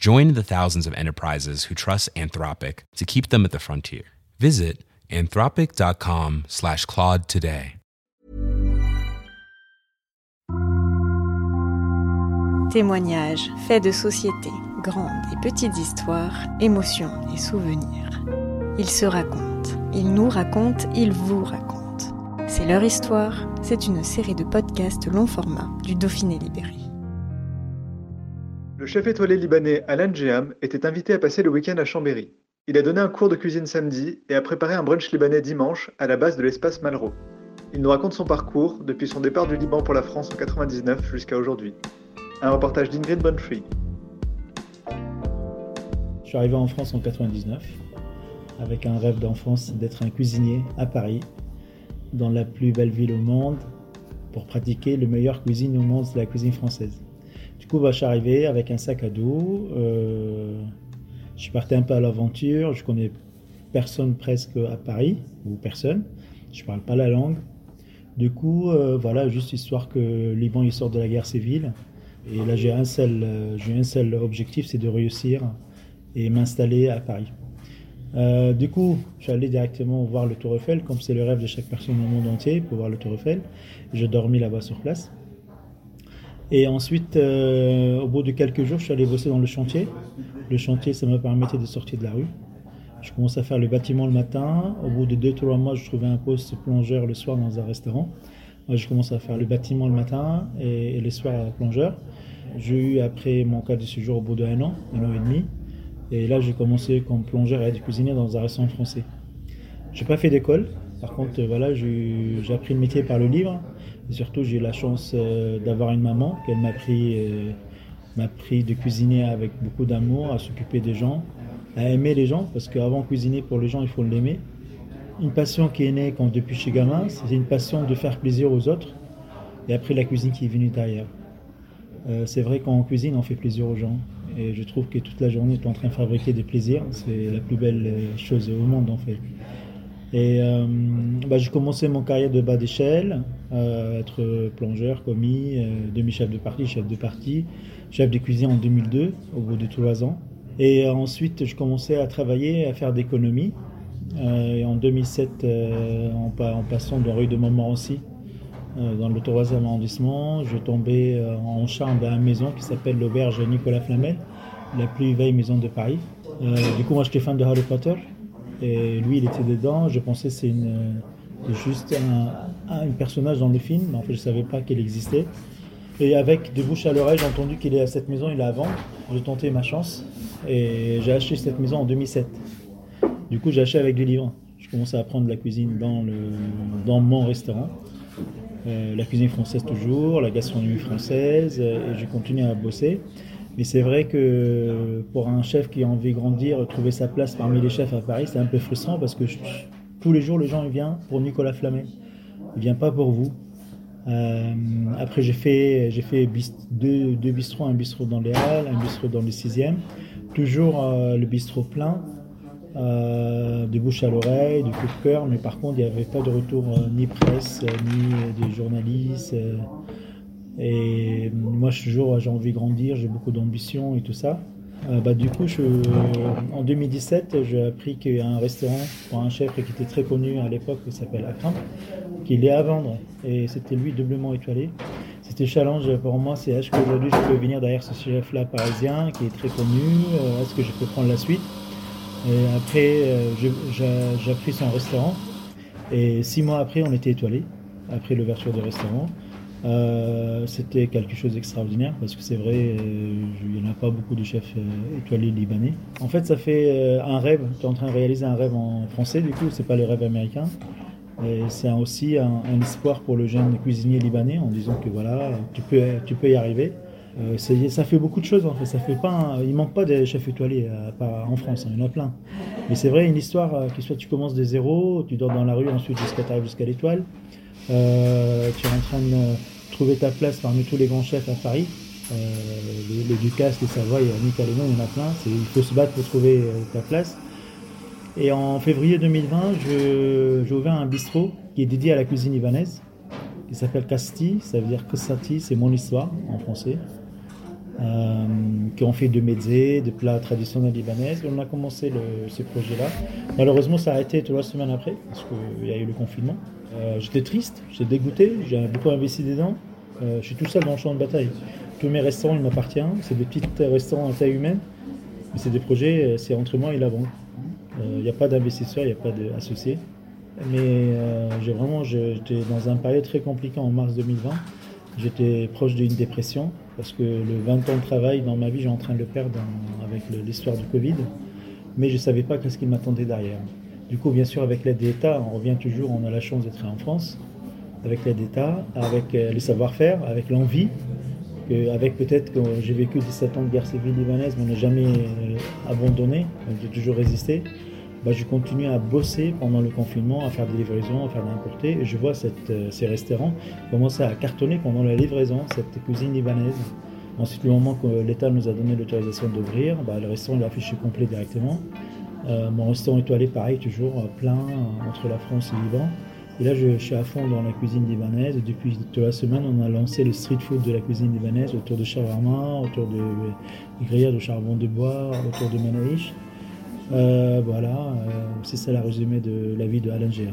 Join the thousands of enterprises who trust Anthropic to keep them at the frontier. Visit anthropic.com slash Claude today. Témoignages, faits de société, grandes et petites histoires, émotions et souvenirs. Ils se racontent, ils nous racontent, ils vous racontent. C'est leur histoire, c'est une série de podcasts long format du Dauphiné Libéré. Le chef étoilé libanais Alan Jeham était invité à passer le week-end à Chambéry. Il a donné un cours de cuisine samedi et a préparé un brunch libanais dimanche à la base de l'espace Malraux. Il nous raconte son parcours depuis son départ du Liban pour la France en 99 jusqu'à aujourd'hui. Un reportage d'Ingrid Bonfrey. Je suis arrivé en France en 99 avec un rêve d'enfance d'être un cuisinier à Paris, dans la plus belle ville au monde, pour pratiquer le meilleur cuisine au monde, la cuisine française. Du coup, je suis arrivé avec un sac à dos. Euh, je parti un peu à l'aventure. Je connais personne presque à Paris, ou personne. Je parle pas la langue. Du coup, euh, voilà, juste histoire que Liban il sort de la guerre civile. Et là, j'ai un seul, euh, un seul objectif, c'est de réussir et m'installer à Paris. Euh, du coup, je suis allé directement voir le Tour Eiffel, comme c'est le rêve de chaque personne au monde entier, pour voir le Tour Eiffel. J'ai dormi là-bas sur place. Et ensuite, euh, au bout de quelques jours, je suis allé bosser dans le chantier. Le chantier, ça me permettait de sortir de la rue. Je commence à faire le bâtiment le matin. Au bout de 2-3 mois, je trouvais un poste plongeur le soir dans un restaurant. Moi, je commence à faire le bâtiment le matin et, le soir plongeur. J'ai eu après mon cas de séjour au bout d'un an, un an et demi. Et là, j'ai commencé comme plongeur et aide cuisinier dans un restaurant français. J'ai pas fait d'école. Par contre, voilà, j'ai appris le métier par le livre. Surtout, j'ai eu la chance euh, d'avoir une maman qu'elle m'a appris, euh, m'a appris de cuisiner avec beaucoup d'amour, à s'occuper des gens, à aimer les gens, parce qu'avant cuisiner pour les gens, il faut l'aimer. Une passion qui est née quand depuis chez gamin, c'est une passion de faire plaisir aux autres. Et après, la cuisine qui est venue derrière. Euh, c'est vrai qu'en cuisine, on fait plaisir aux gens. Et je trouve que toute la journée, tu es en train de fabriquer des plaisirs. C'est la plus belle euh, chose au monde, en fait. Et euh, bah, j'ai commencé mon carrière de bas d'échelle, euh, être plongeur, commis, euh, demi-chef de partie, chef de partie, chef de cuisine en 2002, au bout de trois ans. Et ensuite, je commençais à travailler, à faire d'économie. Euh, et en 2007, euh, en, pa- en passant dans rue de Montmorency, euh, dans le troisième arrondissement, je tombais euh, en charme d'une maison qui s'appelle l'auberge Nicolas Flamel, la plus vieille maison de Paris. Euh, du coup, moi, j'étais fan de Harry Potter. Et lui, il était dedans. Je pensais c'est une, juste un, personnage dans le film. Mais en fait, je ne savais pas qu'il existait. Et avec de bouche à l'oreille, j'ai entendu qu'il est à cette maison, il est à vendre. J'ai tenté ma chance. Et j'ai acheté cette maison en 2007. Du coup, j'ai acheté avec des livres. Je commençais à apprendre la cuisine dans mon restaurant. Euh, la cuisine française toujours, la gastronomie française, euh, et j'ai continué à bosser. Mais c'est vrai que pour un chef qui a envie de grandir, trouver sa place parmi les chefs à Paris, c'est un peu frustrant parce que tous les jours, les gens viennent pour Nicolas Flamel. Ils viennent pas pour vous. Euh, après, j'ai fait, deux, deux bistrots, un bistrot dans les Halles, un bistrot dans le 6e. Toujours euh, le bistrot plein, euh, de bouche à l'oreille, du coup de cœur, mais par contre, il n'y avait pas de retour ni presse, ni des journalistes. Et moi, toujours, j'ai envie de grandir, j'ai beaucoup d'ambition et tout ça. Euh, bah, du coup, en 2017, j'ai appris qu'il y a un restaurant pour un chef qui était très connu à l'époque, qui s'appelle Akram, qu'il est à vendre. Et c'était lui doublement étoilé. C'était challenge pour moi, c'est est-ce qu'aujourd'hui je peux venir derrière ce chef-là parisien qui est très connu, euh, est-ce que je peux prendre la suite? Et après, euh, j'ai j'ai pris son restaurant. Et six mois après, on était étoilé, après l'ouverture du restaurant. Euh, C'était quelque chose d'extraordinaire parce que c'est vrai, euh, il n'y en a pas beaucoup de chefs euh, étoilés libanais. En fait, ça fait un rêve. Tu es en train de réaliser un rêve en français, du coup, c'est pas le rêve américain. C'est aussi un, espoir pour le jeune cuisinier libanais en disant que voilà, tu peux, tu peux y arriver. Ça fait beaucoup de choses en fait. Ça fait pas il manque pas des chefs étoilés en France, hein, il y en a plein. Mais c'est vrai, une histoire que soit tu commences de zéro, tu dors dans la rue ensuite jusqu'à jusqu'à l'étoile. Tu es en train de trouver ta place parmi tous les grands chefs à Paris. les, les, Ducasse, les Savoie, Nick Alénon, il y en a plein. Il faut se battre pour trouver ta place. Et en février 2020, j'ai ouvert un bistrot qui est dédié à la cuisine libanaise, qui s'appelle Casti, ça veut dire Kostati, c'est mon histoire en français. Euh, qui ont fait de mezzés, de plats traditionnels libanais. On a commencé ce projet-là. Malheureusement, ça a arrêté trois semaines après, parce qu'il y a eu le confinement. Euh, j'étais triste, j'étais dégoûté, j'ai beaucoup investi dedans. Euh, je suis tout seul dans le champ de bataille. Tous mes restaurants, ils m'appartiennent. C'est des petits restaurants à taille humaine. Mais c'est des projets, c'est entre moi et la banque. Il euh, n'y a pas d'investisseurs, il n'y a pas d'associés. Mais euh, j'ai vraiment, j'étais dans un période très compliqué en mars 2020. J'étais proche d'une dépression parce que le 20 ans de travail dans ma vie, j'ai en train de le perdre avec l'histoire du Covid. Mais je ne savais pas qu'est-ce qui m'attendait derrière. Du coup, bien sûr, avec l'aide d'État, on revient toujours, on a la chance d'être en France, avec l'aide d'État, avec euh, les savoir-faire, avec l'envie, avec peut-être que j'ai vécu 17 ans de guerre civile libanaise, mais on n'a jamais abandonné, j'ai toujours résisté. Bah, je continue à bosser pendant le confinement, à faire des livraisons, à faire de l'importer. Et je vois euh, ces restaurants commencer à cartonner pendant la livraison, cette cuisine libanaise. Ensuite, le moment que l'État nous a donné l'autorisation d'ouvrir, bah, le restaurant est affiché complet directement. Euh, mon restaurant étoilé, pareil, toujours euh, plein entre la France et le. Et là, je, suis à fond dans la cuisine libanaise. Depuis toute la semaine, on a lancé le street food de la cuisine libanaise autour de shawarma, autour de, de grillades au charbon de bois, autour de manaïch. Euh, voilà, euh, c'est ça la résumé de la vie de Alan Géa.